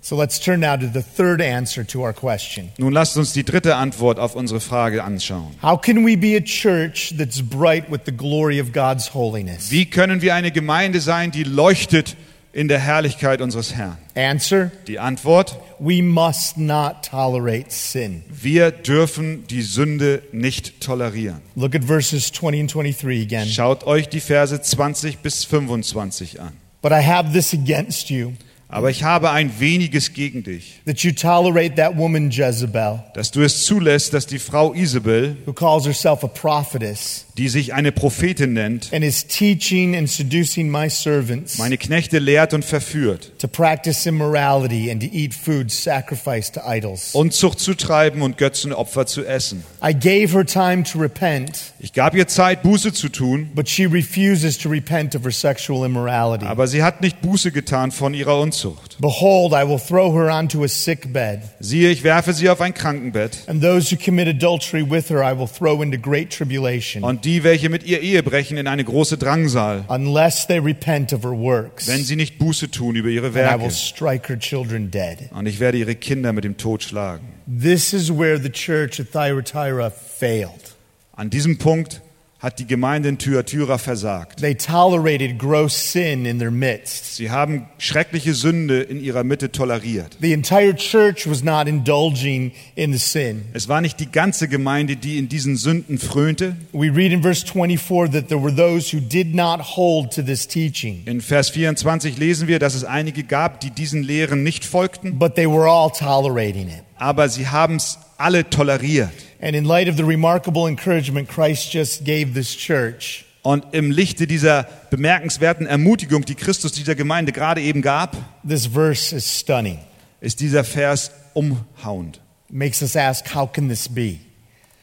So let's turn now to the third answer to our question. Nun lasst uns die dritte Antwort auf unsere Frage anschauen. How can we be a church that's bright with the glory of God's holiness? Wie können wir eine Gemeinde sein, die leuchtet in der Herrlichkeit unseres Herrn? Answer Die Antwort, We must not tolerate sin. wir dürfen die Sünde nicht tolerieren. Look at verses 20 and 23 again. Schaut euch die Verse 20 bis 25 an. But I have this against you Aber ich habe ein weniges gegen dich, that you tolerate that woman Jezebel, dass du es zulässt, dass die Frau Isabel, who calls herself a prophetess, die sich eine Prophetin nennt, and is teaching and seducing my servants meine Knechte lehrt und verführt, to practice immorality and to eat food sacrificed to idols. Unzucht zu treiben und Götzenopfer zu essen. I gave her time to repent, Ich gab ihr Zeit, Buße zu tun, but she refuses to repent of her sexual immorality. aber sie hat nicht Buße getan von ihrer Unzucht. Behold, I will throw her onto a sick bed, Siehe, ich werfe sie auf ein Krankenbett, and those who commit adultery with her I will throw into great tribulation, und die, welche mit ihr Ehe brechen, in eine große Drangsal, unless they repent of her works. wenn sie nicht Buße tun über ihre And I will Werke. strike her children dead. Und ich werde ihre Kinder mit dem Tod schlagen. This is where the church at Thyatira failed. An diesem Punkt hat die Gemeinde in Thyatira versagt. They tolerated gross sin in their midst. Sie haben schreckliche Sünde in ihrer Mitte toleriert. The entire church was not indulging in the sin. Es war nicht die ganze Gemeinde, die in diesen Sünden frönte. We read in verse 24 that there were those who did not hold to this teaching, In Vers 24 lesen wir, dass es einige gab, die diesen Lehren nicht folgten, but they were all tolerating it. Aber sie haben es alle toleriert. And in light of the remarkable encouragement Christ just gave this church, Und im Lichte dieser bemerkenswerten Ermutigung, die Christus dieser Gemeinde gerade eben gab, this verse is stunning. ist dieser Vers umhauend. Makes us ask, how can this be?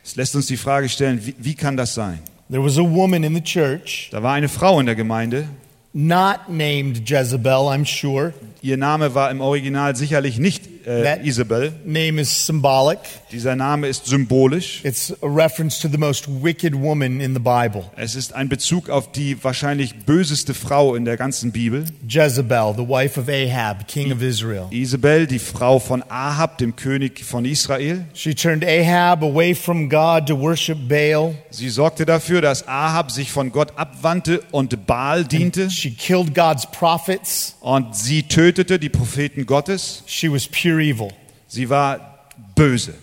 Es lässt uns die Frage stellen, wie, wie kann das sein? There was a woman in the church, Da war eine Frau in der Gemeinde, not named Jezebel, I'm sure. ihr Name war im Original sicherlich nicht äh, That- Isabel, Name is symbolic. dieser Name ist symbolisch. It's a reference to the most wicked woman in the Bible, Es ist ein Bezug auf die wahrscheinlich böseste Frau in der ganzen Bibel. Jezebel, the wife of Ahab, king of Israel. Isabel, die Frau von Ahab, dem König von Israel. She turned Ahab away from God to worship Baal. Sie sorgte dafür, dass Ahab sich von Gott abwandte und Baal diente. She killed God's prophets. Und sie tötete die Propheten Gottes. She was pure evil. Sie war böse.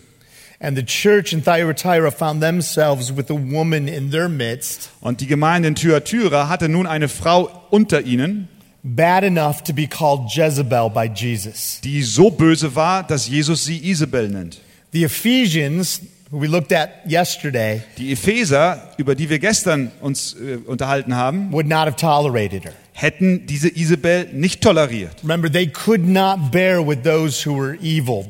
And the church in Thyatira found themselves with a woman in their midst, Und die Gemeinde in Thyatira hatte nun eine Frau unter ihnen, bad enough to be called Jezebel by Jesus. die so böse war, dass Jesus sie Isabel nennt. The Ephesians, who we looked at yesterday, Die Epheser, über die wir gestern uns äh, unterhalten haben, would not have tolerated her. Hätten diese Isabel nicht toleriert. Remember, they could not bear with those who were evil,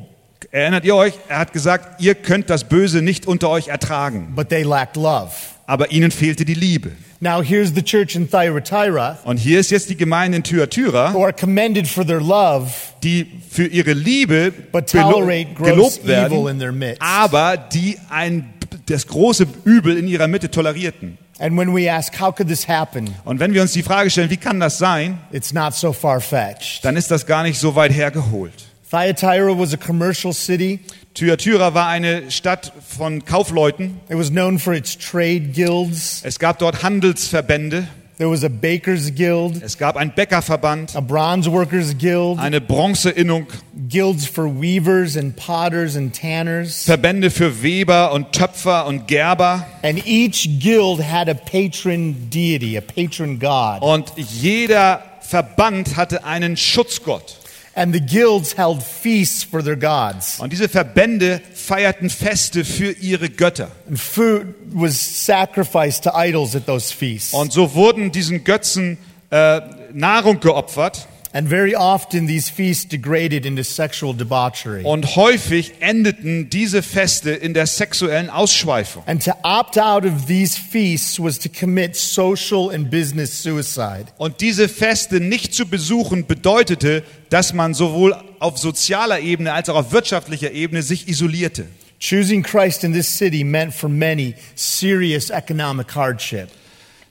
Erinnert ihr euch? Er hat gesagt, ihr könnt das Böse nicht unter euch ertragen. but they lacked love. Aber ihnen fehlte die Liebe. Now, here's the church in Thyatira Und hier ist jetzt die Gemeinde in Thyatira, who are commended for their love, die für ihre Liebe but belo- tolerate gross gelobt evil werden, in their midst. aber die ein, das große Übel in ihrer Mitte tolerierten. And when we ask, how could this happen? Und wenn wir uns die Frage stellen, wie kann das sein, It's not so far fetched. dann ist das gar nicht so weit hergeholt. Thyatira was a commercial city. Thyatira war eine Stadt von Kaufleuten. It was known for its trade guilds. Es gab dort Handelsverbände. There was a baker's guild, Es gab einen Bäckerverband, a bronze workers guild, eine Bronzeinnung, guilds for weavers and potters and tanners. Verbände für Weber und Töpfer und Gerber. And each guild had a patron deity, a patron god. Und jeder Verband hatte einen Schutzgott. And the guilds held feasts for their gods. Und diese Verbände feierten Feste für ihre Götter. And food was sacrificed to idols at those feasts. Und so wurden diesen Götzen äh, Nahrung geopfert. And very often these feasts degraded into sexual debauchery. Und häufig endeten diese Feste in der sexuellen Ausschweifung. And to opt out of these feasts was to commit social and business suicide. Und diese Feste nicht zu besuchen bedeutete, dass man sowohl auf sozialer Ebene als auch auf wirtschaftlicher Ebene sich isolierte. Choosing Christ in this city meant for many serious economic hardship.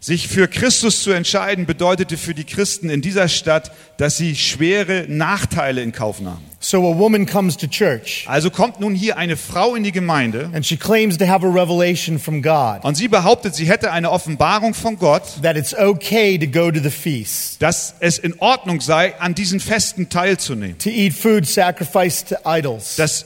Sich für Christus zu entscheiden bedeutete für die Christen in dieser Stadt, dass sie schwere Nachteile in Kauf nahmen. So a woman comes to church Also kommt nun hier eine Frau in die Gemeinde and she claims to have a revelation from God und sie behauptet, sie hätte eine Offenbarung von Gott, that it's okay to go to the feast, dass es in Ordnung sei, an diesen Festen teilzunehmen. to eat food sacrificed to idols, Das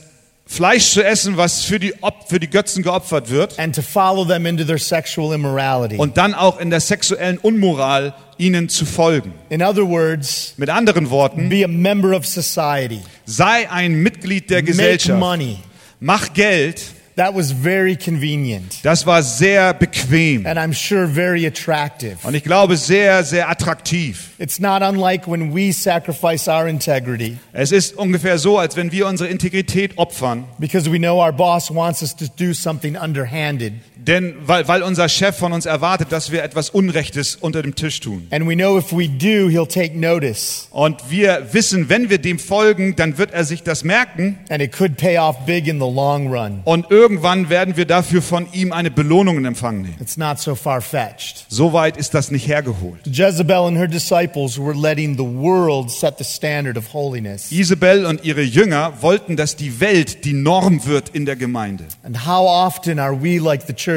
Fleisch zu essen, was für die, Op für die Götzen geopfert wird and to follow them into their sexual immorality. und dann auch in der sexuellen Unmoral ihnen zu folgen. In other words, Mit anderen Worten, be a member of society, sei ein Mitglied der make Gesellschaft, money. mach Geld. That was very convenient Das war sehr bequem and I'm sure very attractive. und ich glaube sehr, sehr attraktiv. It's not unlike when we sacrifice our integrity Es ist ungefähr so, als wenn wir unsere Integrität opfern, because we know our boss wants us to do something underhanded. Denn weil, weil unser Chef von uns erwartet, dass wir etwas Unrechtes unter dem Tisch tun. And we know if we do, he'll take notice Und wir wissen, wenn wir dem folgen, dann wird er sich das merken and it could pay off big in the long run. und irgendwann werden wir dafür von ihm eine Belohnung in Empfang nehmen. It's not so far fetched. So weit ist das nicht hergeholt. Jezebel and her disciples were letting the world set the standard of holiness. Isabel und ihre Jünger wollten, dass die Welt die Norm wird in der Gemeinde. And how often are we like the church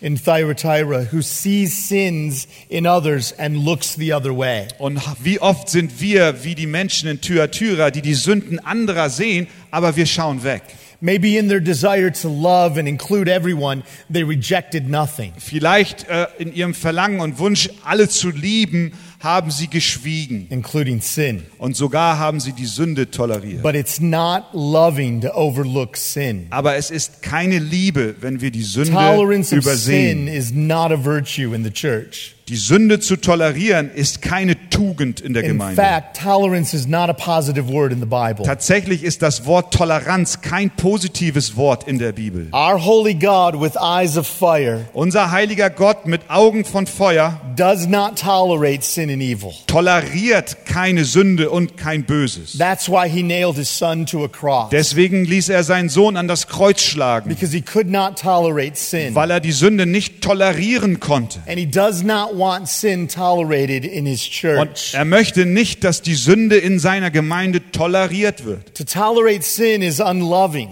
in Thyatira who sees sins in others and looks the other way? Und wie oft sind wir wie die Menschen in Thyatira, die die Sünden anderer sehen, aber wir schauen weg. Maybe in their desire to love and include everyone, they rejected nothing. Vielleicht äh, in ihrem Verlangen und Wunsch, alle zu lieben, haben sie geschwiegen. including sin. Und sogar haben sie die Sünde toleriert. But it's not loving to overlook sin. Aber es ist keine Liebe, wenn wir die Sünde Tolerance of sin übersehen. is not a virtue in the church. Die Sünde zu tolerieren ist keine Tugend in der In Gemeinde. fact, tolerance is not a positive word in the Bible. Tatsächlich ist das Wort Toleranz kein positives Wort in der Bibel. Our holy God with eyes of fire Unser heiliger Gott mit Augen von Feuer does not tolerate sin and evil. toleriert keine Sünde und kein Böses. That's why he nailed his son to a cross. Deswegen ließ er seinen Sohn an das Kreuz schlagen, Because he could not tolerate sin. weil er die Sünde nicht tolerieren konnte. And he does not want sin tolerated in his Und church. er möchte nicht, dass die Sünde in seiner Gemeinde toleriert wird. To tolerate sin is unloving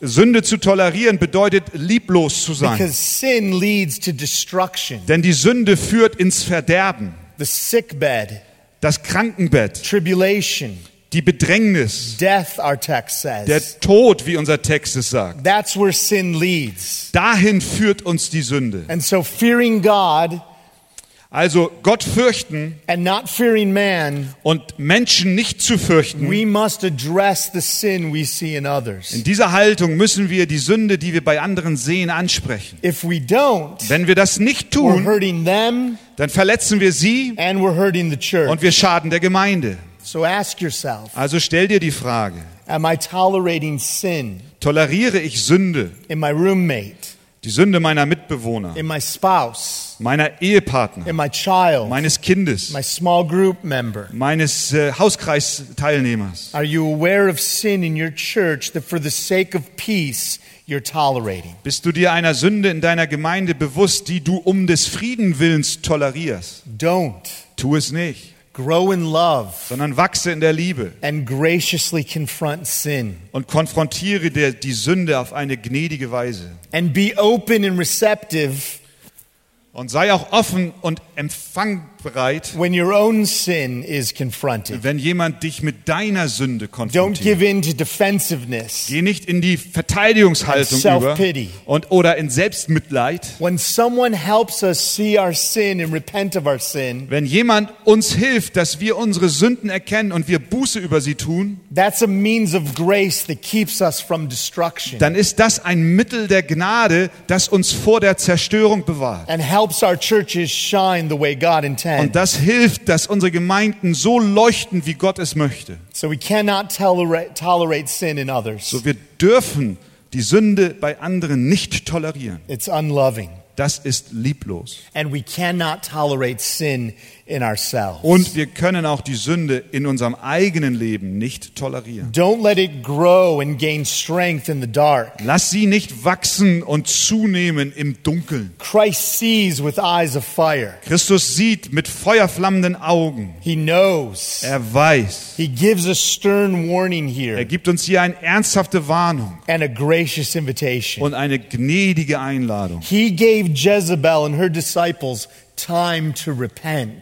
Sünde zu tolerieren bedeutet lieblos zu sein. because sin leads to destruction. Denn die Sünde führt ins Verderben, The sickbed, das Krankenbett, tribulation, die Bedrängnis, death, our text der says. Tod, wie unser Text es sagt. That's where sin leads. Dahin führt uns die Sünde. And so fearing God Also Gott fürchten and not fearing man, und Menschen nicht zu fürchten. we must address the sin we see in In others. dieser Haltung müssen wir die Sünde, die wir bei anderen sehen, ansprechen. If we don't, Wenn wir das nicht we're tun, hurting them dann verletzen wir sie and we're hurting the church. und wir schaden der Gemeinde. So ask yourself, Also stell dir die Frage, am I tolerating sin toleriere ich Sünde, in my roommate, die Sünde meiner Mitbewohner, in my spouse, meiner Ehepartner, in my child, meines Kindes, my small group member? meines äh, Hauskreisteilnehmers? Are you aware of sin in your church that for the sake of peace you're tolerating? Bist du dir einer Sünde in deiner Gemeinde bewusst, die du um des Frieden willens tolerierst? Don't. Tu es nicht, Grow in love sondern wachse in der Liebe and graciously confront sin. und konfrontiere dir die Sünde auf eine gnädige Weise. And be open and receptive Und sei auch offen und empfangbereit, when your own sin is confronted. wenn jemand dich mit deiner Sünde Don't konfrontiert. give in to defensiveness. Geh nicht in die Verteidigungshaltung über und oder in Selbstmitleid. When someone helps us see our sin and repent of our sin, Wenn jemand uns hilft, dass wir unsere Sünden erkennen und wir Buße über sie tun, that's a means of grace that keeps us from destruction dann ist das ein Mittel der Gnade, das uns vor der Zerstörung bewahrt. and helps our churches shine the way God Und intends. das hilft, dass unsere Gemeinden so leuchten, wie Gott es möchte. So we cannot tolerate, tolerate sin in others. So wir dürfen die Sünde bei anderen nicht tolerieren. It's unloving. Das ist lieblos. And we cannot tolerate sin in ourselves. Und wir können auch die Sünde in unserem eigenen Leben nicht tolerieren. Don't let it grow and gain strength in the dark. Lass sie nicht wachsen und zunehmen im Dunkeln. Christ sees with eyes of fire. Christus sieht mit feuerflammenden Augen. He knows. Er weiß. He gives a stern warning Er here gibt uns hier eine ernsthafte Warnung and a gracious invitation. und eine gnädige Einladung. He gave Jezebel and her disciples.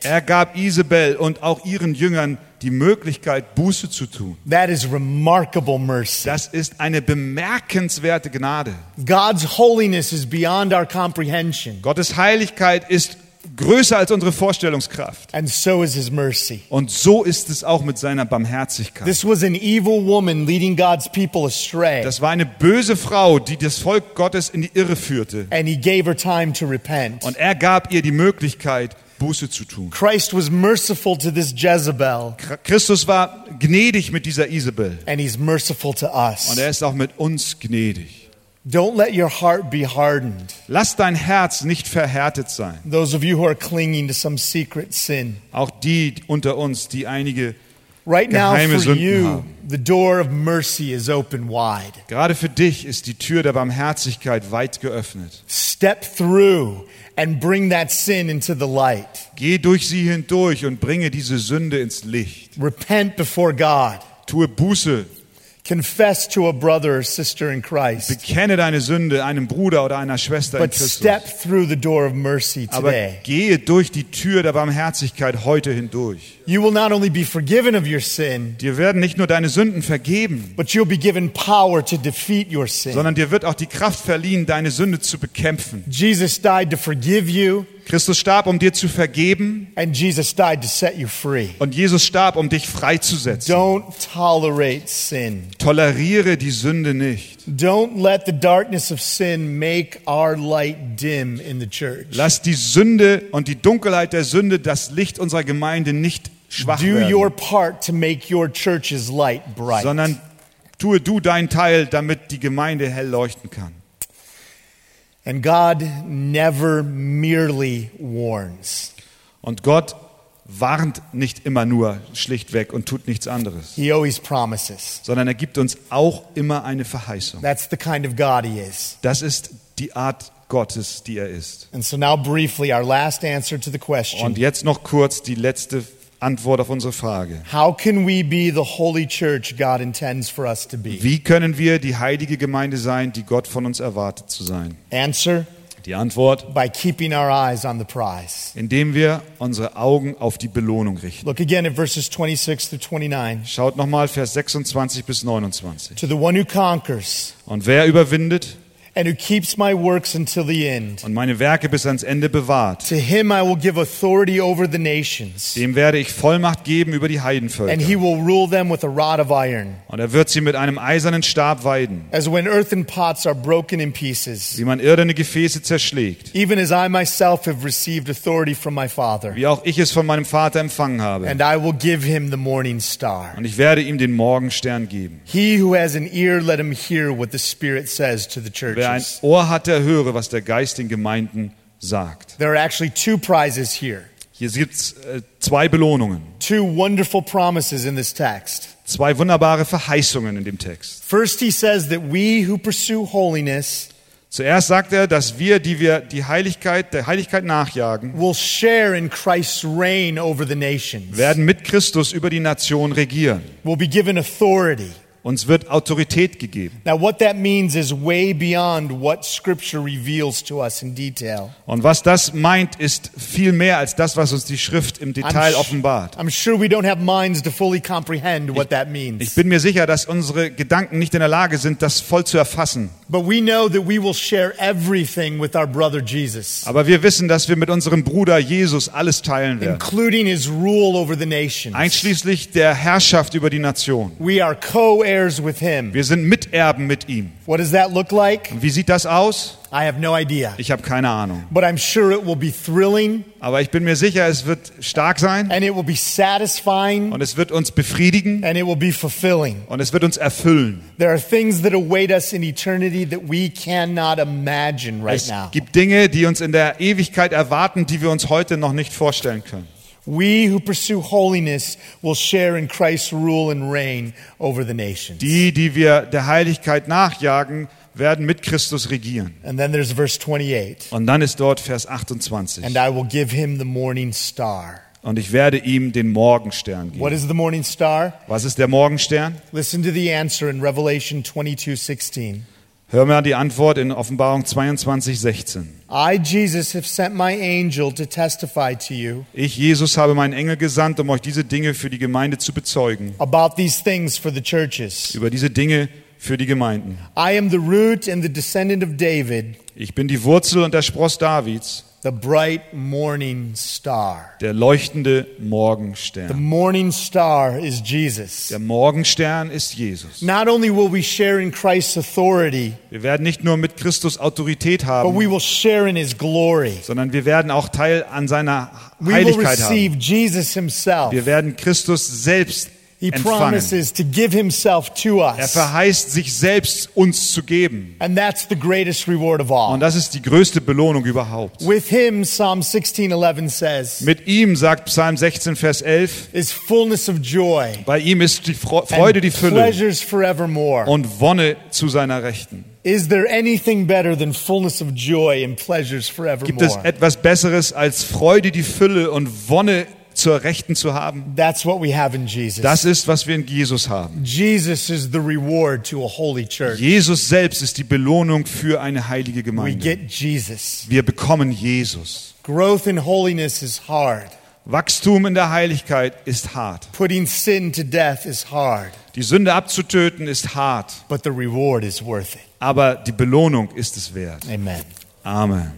Er gab Isabel und auch ihren Jüngern die Möglichkeit, Buße zu tun. That is remarkable mercy. Das ist eine bemerkenswerte Gnade. God's holiness is beyond our comprehension, Gottes Heiligkeit ist größer als unsere Vorstellungskraft. and so is his mercy. Und so ist es auch mit seiner Barmherzigkeit. This was an evil woman leading God's people astray, Das war eine böse Frau, die das Volk Gottes in die Irre führte. and he gave her time to repent. Und er gab ihr die Möglichkeit, Buße zu tun. Christ was merciful to this Jezebel, Christus war gnädig mit dieser Isabel. and he's merciful to us. Und er ist auch mit uns gnädig. Don't let your heart be hardened. Lass dein Herz nicht verhärtet sein. Those of you who are clinging to some secret sin. Auch die unter uns, die einige, Right now, Geheime for Sünden you, haben. the door of mercy is open wide. gerade für dich ist die Tür der Barmherzigkeit weit geöffnet. Step through and bring that sin into the light. Geh durch sie hindurch und bringe diese Sünde ins Licht. Repent before God. Tue Buße. Confess to a brother or sister in Christ. Bekenne deine Sünde einem Bruder oder einer Schwester in But Christus. step through the door of mercy Aber today. gehe durch die Tür der Barmherzigkeit heute hindurch. You will not only be forgiven of your sin, Dir werden nicht nur deine Sünden vergeben, but you'll be given power to defeat your sin. sondern dir wird auch die Kraft verliehen, deine Sünde zu bekämpfen. Jesus died to forgive you, Christus starb, um dir zu vergeben and Jesus died to set you free. und Jesus starb, um dich freizusetzen. Don't tolerate sin. Toleriere die Sünde nicht. Don't let the darkness of sin make our light dim in the church. Lass die Sünde und die Dunkelheit der Sünde das Licht unserer Gemeinde nicht schwach Do your part to make your church's light bright. sondern tue du deinen Teil, damit die Gemeinde hell leuchten kann. And God never merely warns. Und Gott warnt nicht immer nur schlichtweg und tut nichts anderes, He always promises. sondern er gibt uns auch immer eine Verheißung. That's the kind of God he is. Das ist die Art Gottes, die er ist. And so now briefly our last answer to the Und question. jetzt noch kurz die letzte Antwort auf unsere Frage. How can we be the holy church God intends for us to be? Wie können wir die heilige Gemeinde sein, die Gott von uns erwartet zu sein? Answer Die Antwort, by keeping our eyes on the prize. indem wir unsere Augen auf die Belohnung richten. Look again at verses 26 through 29. Schaut nochmal Vers 26 bis 29. To the one who conquers Und wer überwindet and who keeps my works until the end. und meine Werke bis ans Ende bewahrt. To him I will give authority over the nations, Dem werde ich Vollmacht geben über die and Heidenvölker. he will rule them with a rod of iron. Und er wird sie mit einem eisernen Stab weiden, As when earthen pots are broken in pieces, wie man irdene Gefäße zerschlägt, even as I myself have received authority from my Father. wie auch ich es von meinem Vater empfangen habe. And I will give him the morning star. Und ich werde ihm den Morgenstern geben. He who has an ear, let him hear what the Spirit says to the Wer ein. Ohr hat, der höre, was der Geist den Gemeinden sagt. There are actually two prizes here, Hier gibt es äh, zwei Belohnungen, two wonderful promises in this text. zwei wunderbare Verheißungen in dem Text. First, he says that we who pursue holiness Zuerst sagt er, dass wir, die wir die Heiligkeit, der Heiligkeit nachjagen, werden mit Christus über die Nation regieren. will be given authority. Uns wird Autorität gegeben. Now, what that means is way beyond what Scripture reveals to us in detail. Und was das meint, ist viel mehr als das, was uns die Schrift im Detail offenbart. I'm sure we don't have minds to fully comprehend what that Ich means. bin mir sicher, dass unsere Gedanken nicht in der Lage sind, das voll zu erfassen. But we know that we will share everything with our brother Jesus, Aber wir wissen, dass wir mit unserem Bruder Jesus alles teilen werden. including his rule over the nations. Einschließlich der Herrschaft über die Nation. We are co heirs with him. Wir sind Miterben mit ihm. What does that look like? Und wie sieht das aus? I have no idea. Ich habe keine Ahnung. But I'm sure it will be thrilling Aber ich bin mir sicher, es wird stark sein and it will be satisfying und es wird uns befriedigen and it will be fulfilling. und es wird uns erfüllen. There are things that await us in eternity that we cannot imagine right Es now. gibt Dinge, die uns in der Ewigkeit erwarten, die wir uns heute noch nicht vorstellen können. We who pursue holiness will share in Christ's rule and reign over the nations. Die, die wir der Heiligkeit nachjagen, werden mit Christus regieren. And then there's verse 28. Und dann ist dort Vers 28. And I will give him the morning star. Und ich werde ihm den Morgenstern What geben. is the morning star? Was ist der Morgenstern? Listen to the answer in Revelation 22 16. Hör mal die Antwort in Offenbarung 22, 16. I, Jesus, have sent my angel to testify to you Ich, Jesus, habe meinen Engel gesandt, um euch diese Dinge für die Gemeinde zu bezeugen. about these things for the churches. Über diese Dinge für die Gemeinden. I am the root and the descendant of David, Ich bin die Wurzel und der Spross Davids, the bright morning star. der leuchtende The Morgenstern. morning star is Jesus. Der Morgenstern ist Jesus. Not only will we share in Christ's authority, Wir werden nicht nur mit Christus Autorität but haben, we will share in his glory. sondern wir werden auch Teil an seiner We will Heiligkeit receive haben. Jesus himself. Wir werden Christus selbst He promises to give himself to Er us. verheißt, sich selbst uns zu geben. And that's the greatest reward of all. Und das ist die größte Belohnung überhaupt. With him, Psalm 16:11 says, Mit ihm, sagt Psalm 16, Vers 11, is fullness of joy bei ihm ist die Freude die Fülle pleasures forevermore. und Wonne zu seiner Rechten. Is there anything better than fullness of joy and pleasures Gibt es forevermore? etwas Besseres als Freude die Fülle und Wonne zur Rechten zu haben? That's what we have in Jesus. Das ist, was wir in Jesus haben. Jesus is the reward to a holy church. Jesus selbst ist die Belohnung für eine heilige We Gemeinde. get Jesus. Wir bekommen Jesus. Growth in holiness is hard. Wachstum in der Heiligkeit ist hart. Putting sin to death is hard, Die Sünde abzutöten ist hart, but the reward is worth it. aber die Belohnung ist es wert. Amen. Amen.